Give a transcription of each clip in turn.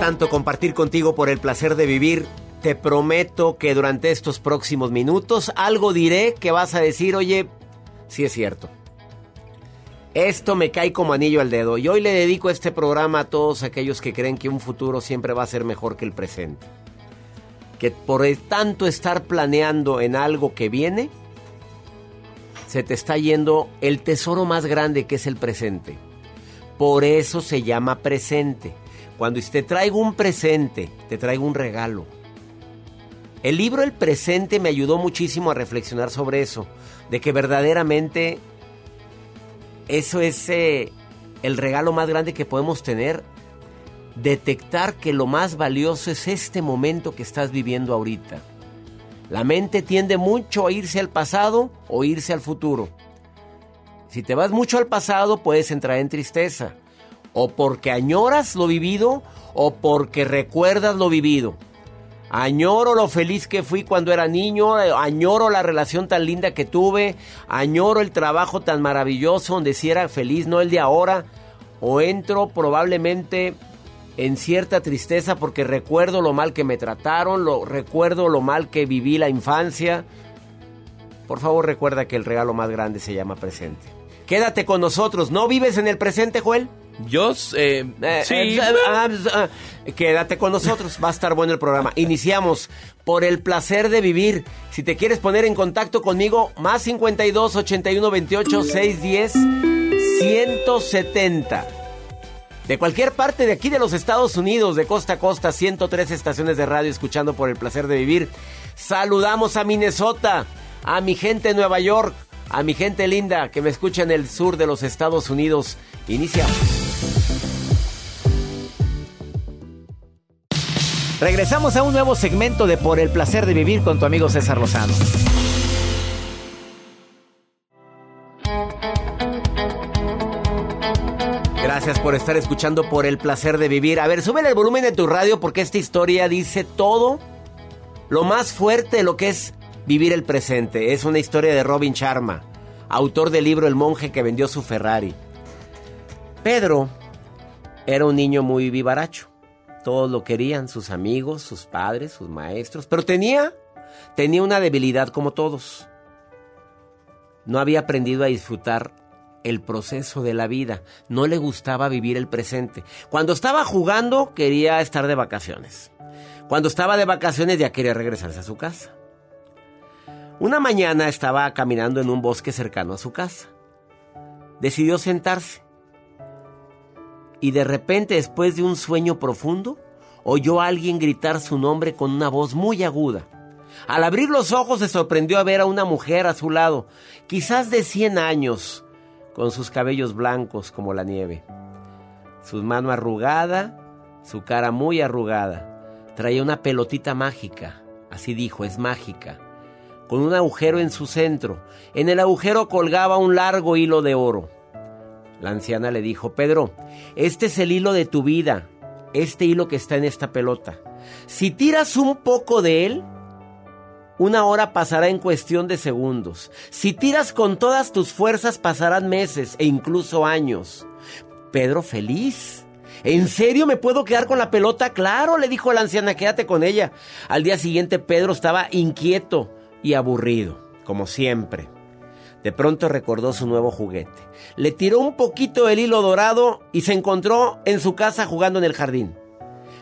Tanto compartir contigo por el placer de vivir. Te prometo que durante estos próximos minutos algo diré que vas a decir, oye, sí es cierto. Esto me cae como anillo al dedo y hoy le dedico este programa a todos aquellos que creen que un futuro siempre va a ser mejor que el presente. Que por tanto estar planeando en algo que viene, se te está yendo el tesoro más grande que es el presente. Por eso se llama presente. Cuando te traigo un presente, te traigo un regalo. El libro El presente me ayudó muchísimo a reflexionar sobre eso, de que verdaderamente eso es eh, el regalo más grande que podemos tener. Detectar que lo más valioso es este momento que estás viviendo ahorita. La mente tiende mucho a irse al pasado o irse al futuro. Si te vas mucho al pasado puedes entrar en tristeza. O porque añoras lo vivido o porque recuerdas lo vivido. Añoro lo feliz que fui cuando era niño, añoro la relación tan linda que tuve, añoro el trabajo tan maravilloso donde si era feliz, no el de ahora. O entro probablemente en cierta tristeza porque recuerdo lo mal que me trataron, lo, recuerdo lo mal que viví la infancia. Por favor recuerda que el regalo más grande se llama presente. Quédate con nosotros, ¿no vives en el presente, Joel? Yo, eh, Eh, sí. eh, ah, ah, quédate con nosotros, va a estar bueno el programa. Iniciamos por el placer de vivir. Si te quieres poner en contacto conmigo, más 52 81 28 610 170. De cualquier parte de aquí de los Estados Unidos, de costa a costa, 103 estaciones de radio escuchando por el placer de vivir. Saludamos a Minnesota, a mi gente de Nueva York, a mi gente linda que me escucha en el sur de los Estados Unidos. Iniciamos. Regresamos a un nuevo segmento de Por el placer de vivir con tu amigo César Lozano. Gracias por estar escuchando Por el placer de vivir. A ver, súbele el volumen de tu radio porque esta historia dice todo lo más fuerte de lo que es vivir el presente. Es una historia de Robin Sharma, autor del libro El monje que vendió su Ferrari. Pedro era un niño muy vivaracho. Todos lo querían, sus amigos, sus padres, sus maestros, pero tenía tenía una debilidad como todos. No había aprendido a disfrutar el proceso de la vida, no le gustaba vivir el presente. Cuando estaba jugando quería estar de vacaciones. Cuando estaba de vacaciones ya quería regresarse a su casa. Una mañana estaba caminando en un bosque cercano a su casa. Decidió sentarse y de repente, después de un sueño profundo, oyó a alguien gritar su nombre con una voz muy aguda. Al abrir los ojos se sorprendió a ver a una mujer a su lado, quizás de 100 años, con sus cabellos blancos como la nieve. Su mano arrugada, su cara muy arrugada. Traía una pelotita mágica, así dijo, es mágica. con un agujero en su centro. En el agujero colgaba un largo hilo de oro. La anciana le dijo, Pedro, este es el hilo de tu vida, este hilo que está en esta pelota. Si tiras un poco de él, una hora pasará en cuestión de segundos. Si tiras con todas tus fuerzas, pasarán meses e incluso años. Pedro feliz. ¿En serio me puedo quedar con la pelota? Claro, le dijo la anciana, quédate con ella. Al día siguiente Pedro estaba inquieto y aburrido, como siempre. De pronto recordó su nuevo juguete. Le tiró un poquito el hilo dorado y se encontró en su casa jugando en el jardín.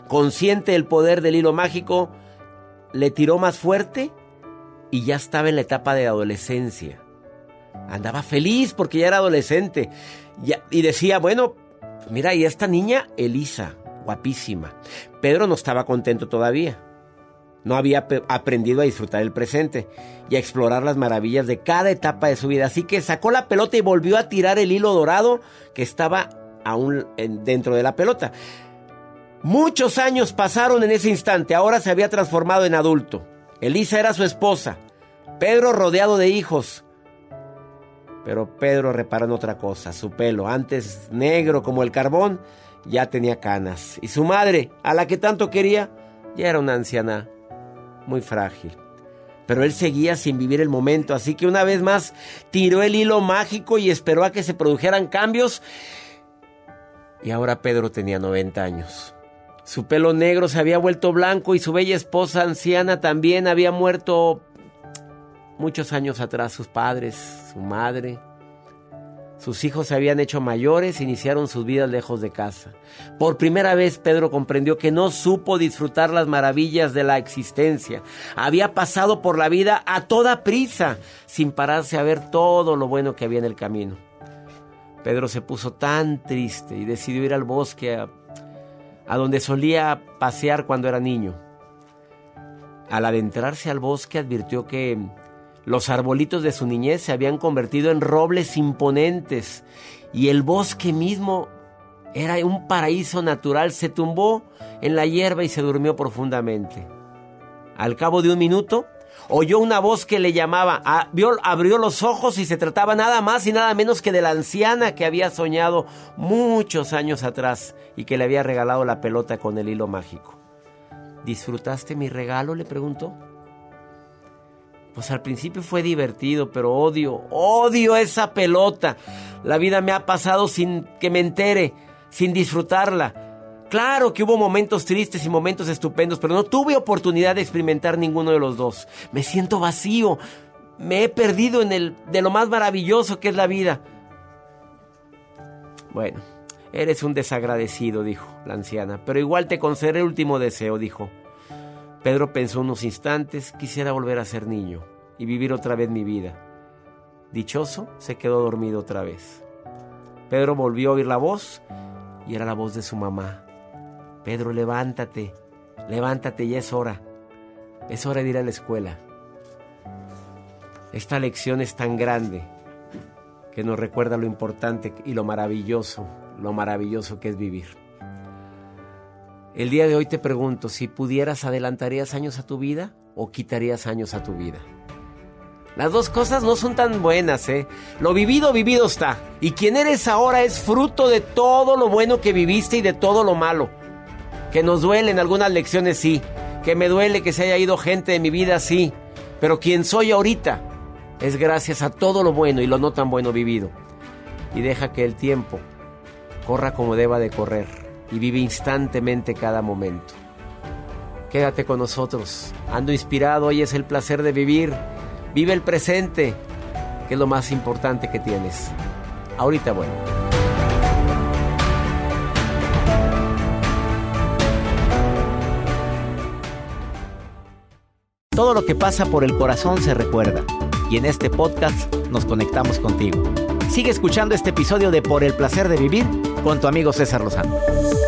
Consciente del poder del hilo mágico, le tiró más fuerte y ya estaba en la etapa de adolescencia. Andaba feliz porque ya era adolescente y decía, bueno, mira, y esta niña, Elisa, guapísima. Pedro no estaba contento todavía. No había aprendido a disfrutar el presente y a explorar las maravillas de cada etapa de su vida. Así que sacó la pelota y volvió a tirar el hilo dorado que estaba aún dentro de la pelota. Muchos años pasaron en ese instante. Ahora se había transformado en adulto. Elisa era su esposa. Pedro rodeado de hijos. Pero Pedro reparó en otra cosa. Su pelo, antes negro como el carbón, ya tenía canas. Y su madre, a la que tanto quería, ya era una anciana muy frágil. Pero él seguía sin vivir el momento, así que una vez más tiró el hilo mágico y esperó a que se produjeran cambios. Y ahora Pedro tenía 90 años. Su pelo negro se había vuelto blanco y su bella esposa anciana también había muerto muchos años atrás. Sus padres, su madre, sus hijos se habían hecho mayores, iniciaron sus vidas lejos de casa. Por primera vez Pedro comprendió que no supo disfrutar las maravillas de la existencia. Había pasado por la vida a toda prisa, sin pararse a ver todo lo bueno que había en el camino. Pedro se puso tan triste y decidió ir al bosque a, a donde solía pasear cuando era niño. Al adentrarse al bosque advirtió que los arbolitos de su niñez se habían convertido en robles imponentes y el bosque mismo era un paraíso natural. Se tumbó en la hierba y se durmió profundamente. Al cabo de un minuto, oyó una voz que le llamaba, abrió, los ojos y se trataba nada más y nada menos que de la anciana que había soñado muchos años atrás y que le había regalado la pelota con el hilo mágico. ¿Disfrutaste mi regalo? le preguntó. Pues al principio fue divertido, pero odio, odio esa pelota. La vida me ha pasado sin que me entere, sin disfrutarla. Claro que hubo momentos tristes y momentos estupendos, pero no tuve oportunidad de experimentar ninguno de los dos. Me siento vacío. Me he perdido en el de lo más maravilloso que es la vida. Bueno, eres un desagradecido, dijo la anciana, pero igual te concederé el último deseo, dijo. Pedro pensó unos instantes, quisiera volver a ser niño y vivir otra vez mi vida. Dichoso, se quedó dormido otra vez. Pedro volvió a oír la voz y era la voz de su mamá. Pedro, levántate, levántate, ya es hora. Es hora de ir a la escuela. Esta lección es tan grande que nos recuerda lo importante y lo maravilloso, lo maravilloso que es vivir. El día de hoy te pregunto, si pudieras, ¿adelantarías años a tu vida o quitarías años a tu vida? Las dos cosas no son tan buenas, ¿eh? Lo vivido, vivido está. Y quien eres ahora es fruto de todo lo bueno que viviste y de todo lo malo. Que nos duelen algunas lecciones, sí. Que me duele que se haya ido gente de mi vida, sí. Pero quien soy ahorita es gracias a todo lo bueno y lo no tan bueno vivido. Y deja que el tiempo corra como deba de correr y vive instantemente cada momento. Quédate con nosotros. Ando inspirado, hoy es el placer de vivir. Vive el presente, que es lo más importante que tienes. Ahorita bueno. Todo lo que pasa por el corazón se recuerda. Y en este podcast nos conectamos contigo. Sigue escuchando este episodio de Por el placer de vivir con tu amigo César Lozano.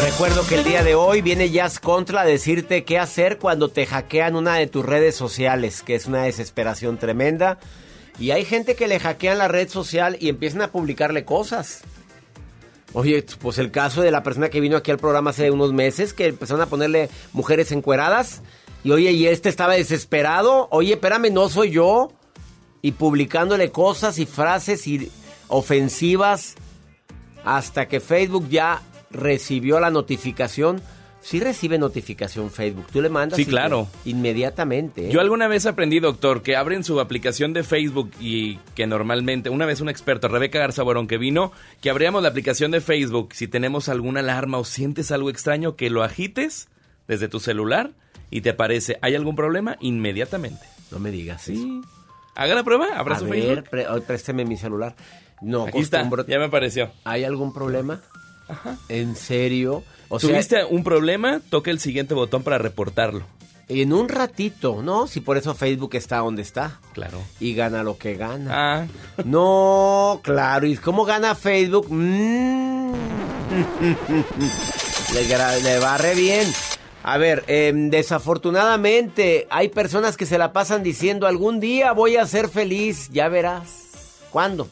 Recuerdo que el día de hoy viene Jazz Contra a decirte qué hacer cuando te hackean una de tus redes sociales, que es una desesperación tremenda. Y hay gente que le hackean la red social y empiezan a publicarle cosas. Oye, pues el caso de la persona que vino aquí al programa hace unos meses, que empezaron a ponerle mujeres encueradas. Y oye, y este estaba desesperado. Oye, espérame, no soy yo. Y publicándole cosas y frases y ofensivas. Hasta que Facebook ya recibió la notificación. Sí recibe notificación Facebook. Tú le mandas. Sí, claro. inmediatamente. ¿eh? Yo alguna vez aprendí, doctor, que abren su aplicación de Facebook y que normalmente, una vez un experto, Rebeca Garza Borón, que vino, que abríamos la aplicación de Facebook, si tenemos alguna alarma o sientes algo extraño, que lo agites desde tu celular y te aparece, ¿hay algún problema? Inmediatamente. No me digas eso. Sí. Haga la prueba, abra A su ver, Facebook. pre- présteme mi celular. No, Aquí está, ya me apareció. ¿Hay algún problema? ¿En serio? O sea, ¿Tuviste un problema? Toca el siguiente botón para reportarlo. en un ratito, ¿no? Si por eso Facebook está donde está. Claro. Y gana lo que gana. Ah, No, claro. ¿Y cómo gana Facebook? Mm. le, le va re bien. A ver, em, desafortunadamente hay personas que se la pasan diciendo algún día voy a ser feliz, ya verás. ¿Cuándo?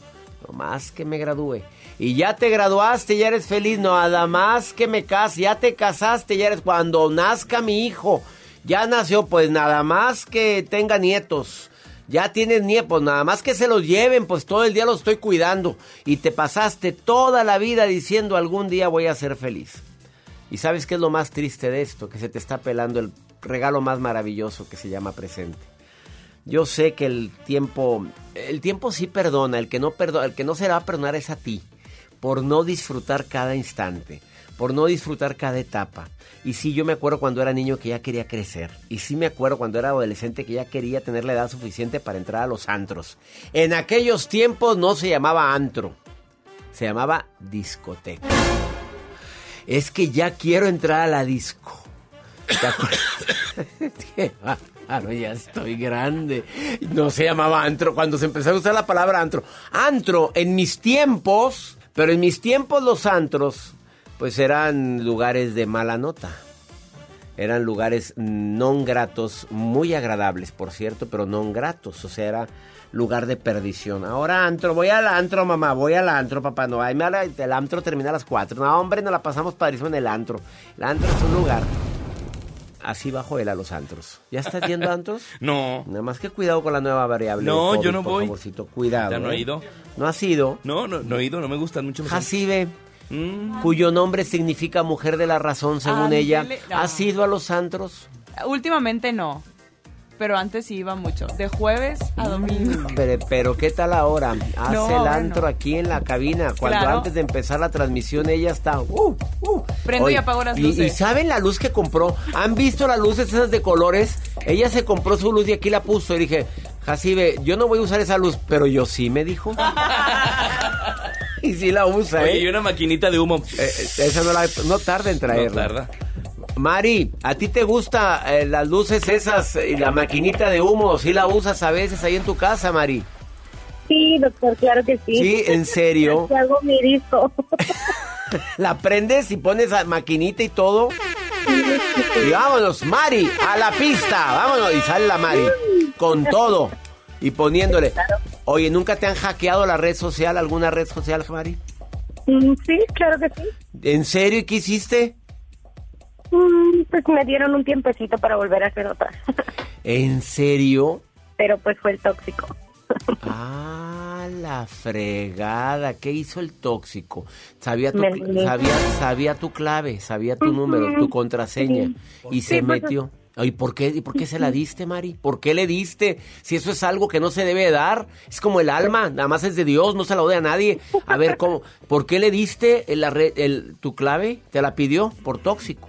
Nomás que me gradúe. Y ya te graduaste, ya eres feliz. Nada más que me case, ya te casaste, ya eres cuando nazca mi hijo. Ya nació, pues nada más que tenga nietos. Ya tienes nietos, nada más que se los lleven, pues todo el día los estoy cuidando. Y te pasaste toda la vida diciendo algún día voy a ser feliz. Y sabes qué es lo más triste de esto, que se te está pelando el regalo más maravilloso que se llama presente. Yo sé que el tiempo, el tiempo sí perdona, el que no perdona, el que no se va a perdonar es a ti, por no disfrutar cada instante, por no disfrutar cada etapa. Y sí, yo me acuerdo cuando era niño que ya quería crecer. Y sí me acuerdo cuando era adolescente que ya quería tener la edad suficiente para entrar a los antros. En aquellos tiempos no se llamaba antro, se llamaba discoteca. Es que ya quiero entrar a la disco. ¿Te acuerdas? Bárbaro, ya estoy grande. No se llamaba antro cuando se empezó a usar la palabra antro. Antro, en mis tiempos, pero en mis tiempos los antros, pues eran lugares de mala nota. Eran lugares non gratos, muy agradables, por cierto, pero non gratos. O sea, era lugar de perdición. Ahora antro, voy al antro, mamá, voy al antro, papá. No, ahí me el antro termina a las 4. No, hombre, nos la pasamos padrísimo en el antro. El antro es un lugar. Así bajo él a los antros. ¿Ya estás yendo a antros? no. Nada más que cuidado con la nueva variable. No, COVID, yo no por voy. favorcito, cuidado. Ya no he ¿eh? ido. No has ido. No, no, no he ido, no me gustan mucho los Jacibe, Mm. cuyo nombre significa mujer de la razón, según ella. No. ¿Has ido a los antros? Últimamente no. Pero antes sí iba mucho. De jueves a domingo. Pero, pero ¿qué tal ahora? Hace No, el antro no. aquí en la cabina. Cuando Claro. antes de empezar la transmisión ella está... uh, uh. Prendo y apago las luces. Y, saben la luz que compró? ¿Han visto las luces esas de colores? Ella se compró su luz y aquí la puso. Y dije, Jacibe, yo no voy a usar esa luz, pero yo sí, me dijo. y sí la usa, Oye, ¿eh? y una maquinita de humo. Eh, Esa no, la, no tarda en No traerla. tarda. Mari, ¿a ti te gusta eh, las luces esas y la maquinita de humo? ¿Sí la usas a veces ahí en tu casa, Mari? Sí, doctor, claro que sí. Sí, ¿en serio? hago mi disco. la prendes y pones la maquinita y todo. Y vámonos, Mari, a la pista. Vámonos. Y sale la Mari. Con todo. Y poniéndole. Oye, ¿nunca te han hackeado la red social, alguna red social, Mari? Mm, sí, claro que sí. ¿En serio? ¿Y qué hiciste? Mm, pues me dieron un tiempecito para volver a hacer otra. ¿En serio? Pero pues fue el tóxico. Ah, la fregada. ¿Qué hizo el tóxico? Sabía tu, sabía, sabía tu clave, sabía tu número, tu contraseña. Y se pues, metió. ¿Y por qué, ¿Y por qué se la diste, Mari? ¿Por qué le diste? Si eso es algo que no se debe dar, es como el alma, nada más es de Dios, no se la doy a nadie. A ver, ¿cómo? ¿Por qué le diste el, el, tu clave? ¿Te la pidió por tóxico?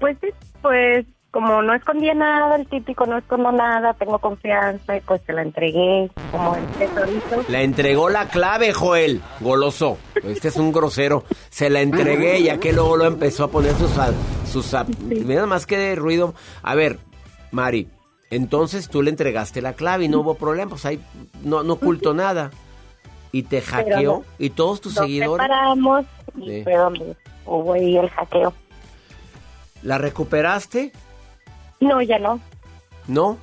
Pues sí, pues como no escondía nada, el típico no escondo nada, tengo confianza y pues se la entregué como el tesorito. Le entregó la clave, Joel, goloso. Este es un grosero. Se la entregué ya que luego lo empezó a poner sus... sus Mira más que de ruido. A ver, Mari, entonces tú le entregaste la clave y no hubo problema, pues ahí no, no ocultó nada. Y te hackeó y todos tus seguidores... separamos y fue donde hubo ahí el hackeo. ¿La recuperaste? No, ya no. ¿No?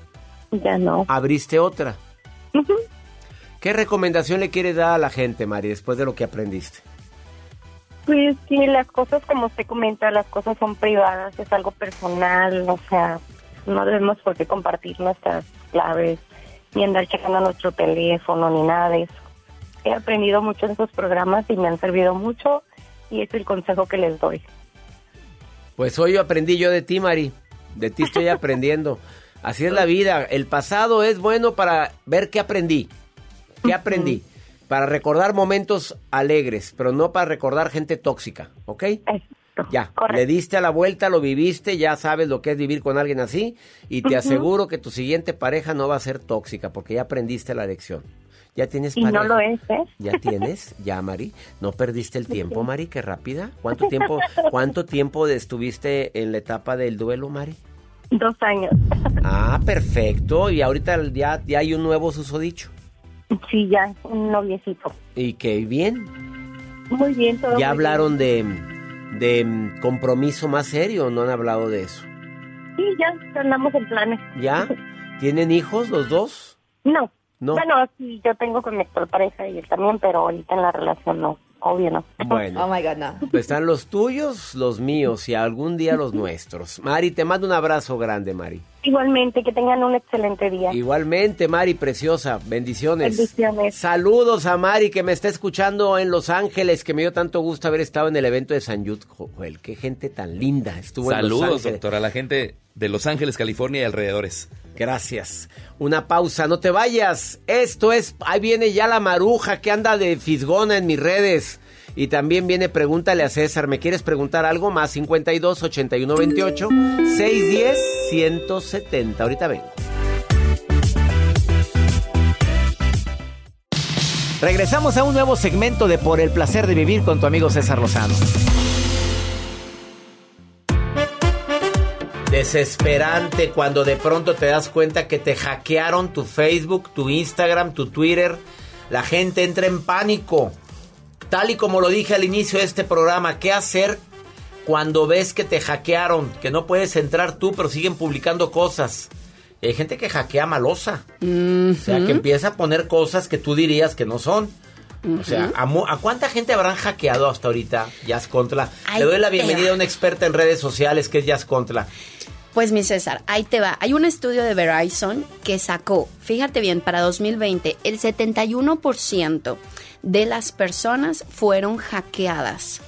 Ya no. ¿Abriste otra? ¿Qué recomendación le quieres dar a la gente, Mari, después de lo que aprendiste? Pues sí, las cosas, como usted comenta, las cosas son privadas, es algo personal, o sea, no debemos por qué compartir nuestras claves, ni andar checando nuestro teléfono, ni nada de eso. He aprendido mucho en esos programas y me han servido mucho, y es el consejo que les doy. Pues hoy aprendí yo de ti, Mari. De ti estoy aprendiendo. Así es la vida. El pasado es bueno para ver qué aprendí. ¿Qué aprendí? Para recordar momentos alegres, pero no para recordar gente tóxica, ¿ok? Ya, le diste a la vuelta, lo viviste, ya sabes lo que es vivir con alguien así y te aseguro que tu siguiente pareja no va a ser tóxica porque ya aprendiste la lección. Ya tienes pareja. Y no lo es, ¿eh? Ya tienes, ya, Mari. No perdiste el tiempo, Mari, qué rápida. ¿Cuánto tiempo, cuánto tiempo estuviste en la etapa del duelo, Mari? Dos años. Ah, perfecto. Y ahorita ya, ya hay un nuevo susodicho. Sí, ya, un noviecito. ¿Y qué bien? Muy bien, todo. ¿Ya hablaron de, de compromiso más serio o no han hablado de eso? Sí, ya andamos en planes. ¿Ya? ¿Tienen hijos los dos? No. Bueno, sí, yo tengo con mi actual pareja y él también, pero ahorita en la relación no. Obvio no. Bueno. Oh my God, no. Pues están los tuyos, los míos y algún día los nuestros. Mari, te mando un abrazo grande, Mari. Igualmente, que tengan un excelente día. Igualmente, Mari, preciosa. Bendiciones. Bendiciones. Saludos a Mari, que me está escuchando en Los Ángeles, que me dio tanto gusto haber estado en el evento de San Yud. Joel, qué gente tan linda estuvo Saludos, en Los Ángeles. doctor, a la gente de Los Ángeles, California y alrededores. Gracias. Una pausa, no te vayas. Esto es, ahí viene ya la maruja que anda de fisgona en mis redes. Y también viene Pregúntale a César. ¿Me quieres preguntar algo? Más 52 81 28 610 170. Ahorita vengo. Regresamos a un nuevo segmento de Por el placer de vivir con tu amigo César Lozano. Desesperante cuando de pronto te das cuenta que te hackearon tu Facebook, tu Instagram, tu Twitter. La gente entra en pánico. Tal y como lo dije al inicio de este programa, ¿qué hacer cuando ves que te hackearon? Que no puedes entrar tú, pero siguen publicando cosas. Hay gente que hackea malosa. O sea, que empieza a poner cosas que tú dirías que no son. O sea, ¿a, cuánta gente habrán hackeado hasta ahorita Jazz Contra? Le doy la bienvenida a una experta en redes sociales que es Jazz Contra. Pues mi César, ahí te va. Hay un estudio de Verizon que sacó, fíjate bien, para 2020, el 71% de las personas fueron hackeadas.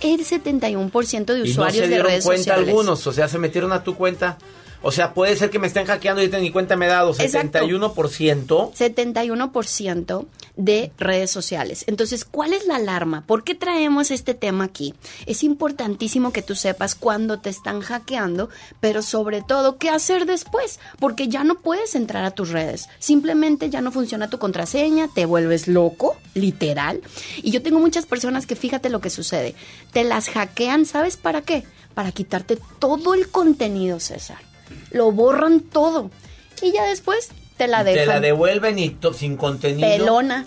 El 71% de usuarios y no se de dieron redes cuenta sociales. algunos, o sea, se metieron a tu cuenta O sea, puede ser que me estén hackeando y ni cuenta me he dado. Exacto. 71%. 71% de redes sociales. Entonces, ¿cuál es la alarma? ¿Por qué traemos este tema aquí? Es importantísimo que tú sepas cuándo te están hackeando, pero sobre todo qué hacer después, porque ya no puedes entrar a tus redes. Simplemente ya no funciona tu contraseña, te vuelves loco, literal. Y yo tengo muchas personas que fíjate lo que sucede. Te las hackean, ¿sabes para qué? Para quitarte todo el contenido, César. Lo borran todo. Y ya después te la dejan. Te la devuelven y sin contenido. Pelona.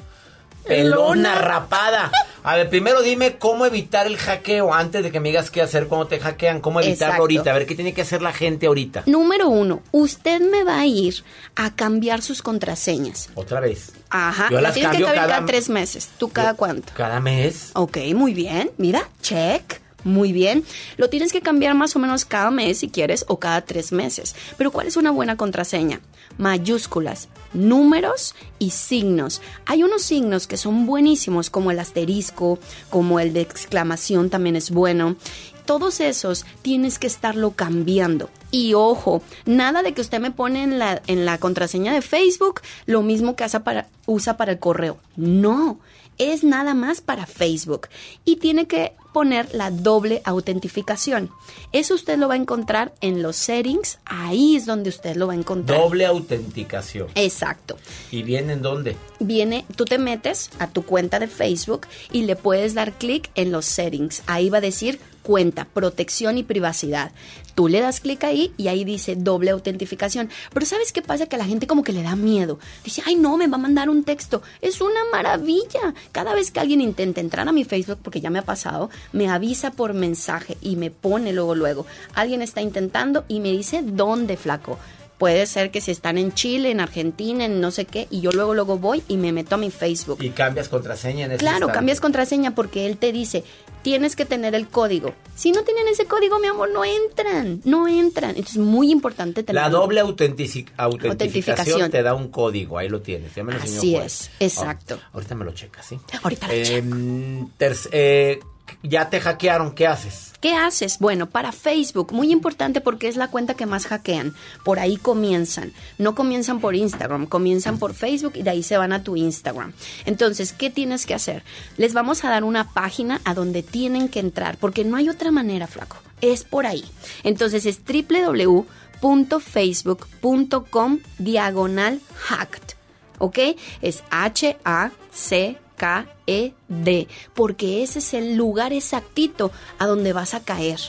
Pelona rapada. A ver, primero dime cómo evitar el hackeo antes de que me digas qué hacer cuando te hackean. ¿Cómo evitarlo Exacto. ahorita? A ver, ¿qué tiene que hacer la gente ahorita? Número uno, usted me va a ir a cambiar sus contraseñas. Otra vez. Ajá. Yo las tienes que cambiar cada- cada tres meses. ¿Tú cada cuánto? Cada mes. Ok, muy bien. Mira, check. Muy bien. Lo tienes que cambiar más o menos cada mes si quieres o cada tres meses. Pero ¿cuál es una buena contraseña? Mayúsculas, números y signos. Hay unos signos que son buenísimos como el asterisco, como el de exclamación también es bueno. Todos esos tienes que estarlo cambiando. Y ojo, nada de que usted me pone en la, en la contraseña de Facebook lo mismo que usa para, usa para el correo. No, es nada más para Facebook. Y tiene que poner la doble autentificación. Eso usted lo va a encontrar en los settings. Ahí es donde usted lo va a encontrar. Doble autenticación. Exacto. ¿Y viene en dónde? Viene, tú te metes a tu cuenta de Facebook y le puedes dar clic en los settings. Ahí va a decir cuenta, protección y privacidad. Tú le das clic ahí y ahí dice doble autentificación. Pero ¿sabes qué pasa? Que a la gente como que le da miedo. Dice, ay no, me va a mandar un texto. Es una maravilla. Cada vez que alguien intenta entrar a mi Facebook, porque ya me ha pasado, me avisa por mensaje y me pone luego, luego. Alguien está intentando y me dice, ¿dónde, flaco? Puede ser que si están en Chile, en Argentina, en no sé qué, y yo luego luego voy y me meto a mi Facebook. Y cambias contraseña en ese Claro, instante. cambias contraseña porque él te dice, tienes que tener el código. Si no tienen ese código, mi amor, no entran, no entran. Entonces es muy importante tener La doble autentici- autentificación, Autentificación. te da un código, ahí lo tienes. Ya me lo enseñó Así es, exacto. Ah, ahorita me lo checas, ¿sí? Ahorita lo terc- eh, ya te hackearon, ¿qué haces? ¿Qué haces? Bueno, para Facebook, muy importante porque es la cuenta que más hackean. Por ahí comienzan. No comienzan por Instagram, comienzan por Facebook y de ahí se van a tu Instagram. Entonces, ¿qué tienes que hacer? Les vamos a dar una página a donde tienen que entrar porque no hay otra manera, flaco. Es por ahí. Entonces es www.facebook.com diagonal hacked. ¿Ok? Es H-A-C K-E-D, porque ese es el lugar exactito a donde vas a caer.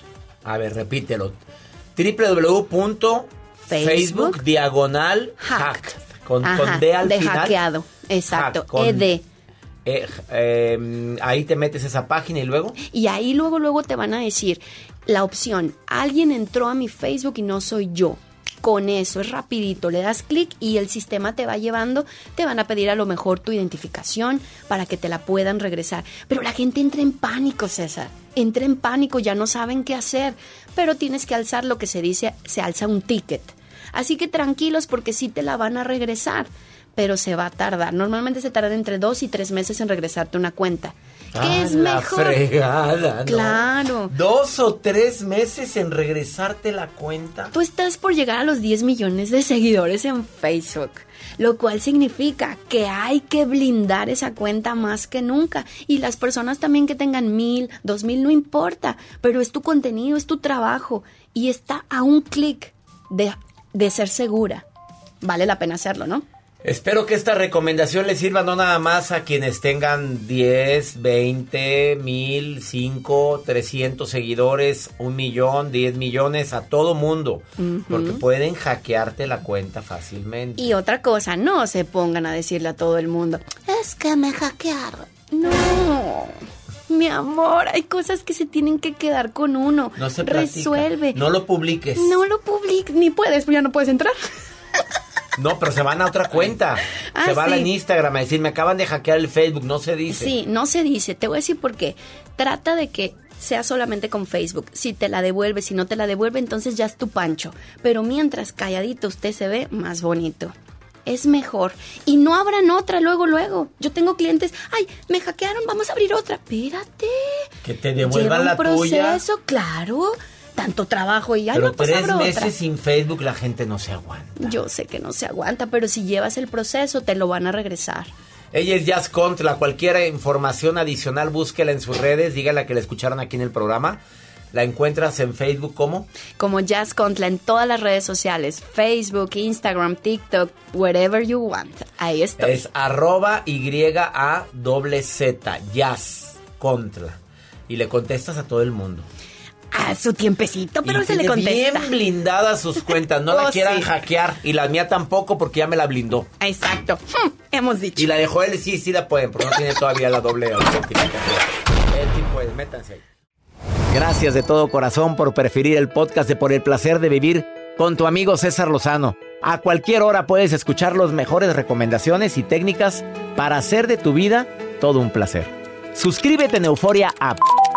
A ver, repítelo. www.facebook diagonal hack. Con, con D al de final. hackeado, exacto, Hack, con- ED. Eh, eh, ahí te metes esa página y luego. Y ahí luego, luego te van a decir la opción, alguien entró a mi Facebook y no soy yo. Con eso es rapidito, le das clic y el sistema te va llevando, te van a pedir a lo mejor tu identificación para que te la puedan regresar. Pero la gente entra en pánico, César. Entra en pánico, ya no saben qué hacer. Pero tienes que alzar lo que se dice, se alza un ticket. Así que tranquilos porque sí te la van a regresar, pero se va a tardar. Normalmente se tarda entre dos y tres meses en regresarte una cuenta. ¿Qué Ah, es la mejor? fregada, ¿no? Claro. Dos o tres meses en regresarte la cuenta. Tú estás por llegar a los 10 millones de seguidores en Facebook, lo cual significa que hay que blindar esa cuenta más que nunca. Y las personas también que tengan mil, dos mil, no importa, pero es tu contenido, es tu trabajo y está a un clic de, de ser segura. Vale la pena hacerlo, ¿no? Espero que esta recomendación les sirva no nada más a quienes tengan 10, 20, 1000, 5, 300 seguidores, un millón, 10 millones, a todo mundo. Porque pueden hackearte la cuenta fácilmente. Y otra cosa, no se pongan a decirle a todo el mundo, es que me hackearon. No, mi amor, hay cosas que se tienen que quedar con uno. No se platica. Resuelve. No lo publiques. No lo publiques, ni puedes, pues ya no puedes entrar. No, pero se van a otra cuenta. Ah, se van sí. en Instagram a decir, me acaban de hackear el Facebook, no se dice. Sí, no se dice. Te voy a decir por qué. Trata de que sea solamente con Facebook. Si te la devuelve, si no te la devuelve, entonces ya es tu pancho. Pero mientras calladito usted se ve más bonito. Es mejor. Y no abran otra luego, luego. Yo tengo clientes, ay, me hackearon, vamos a abrir otra. Espérate. Que te Lleva devuelvan un la tuya. proceso, claro. Tanto trabajo y Pero no, pues tres meses otra. sin Facebook la gente no se aguanta. Yo sé que no se aguanta, pero si llevas el proceso te lo van a regresar. Ella es Jazz Contra. Cualquier información adicional, búsquela en sus redes. Dígala que la escucharon aquí en el programa. La encuentras en Facebook como Como Jazz Contla en todas las redes sociales, Facebook, Instagram, TikTok, wherever you want. Ahí estoy. Es arroba Y-A doble Z, Jazz Contra. Y le contestas a todo el mundo. A su tiempecito, pero Y se le contesta. bien blindadas sus cuentas. No la Oh, quieran sí. hackear. Y la mía tampoco porque ya me la blindó. Exacto. Hmm, hemos dicho. Y la de Joel sí, sí la pueden, pero no tiene todavía la doble. Él sí puede, métanse ahí. Gracias de todo corazón por preferir el podcast de Por el Placer de Vivir con tu amigo César Lozano. A cualquier hora puedes escuchar las mejores recomendaciones y técnicas para hacer de tu vida todo un placer. Suscríbete en Euforia App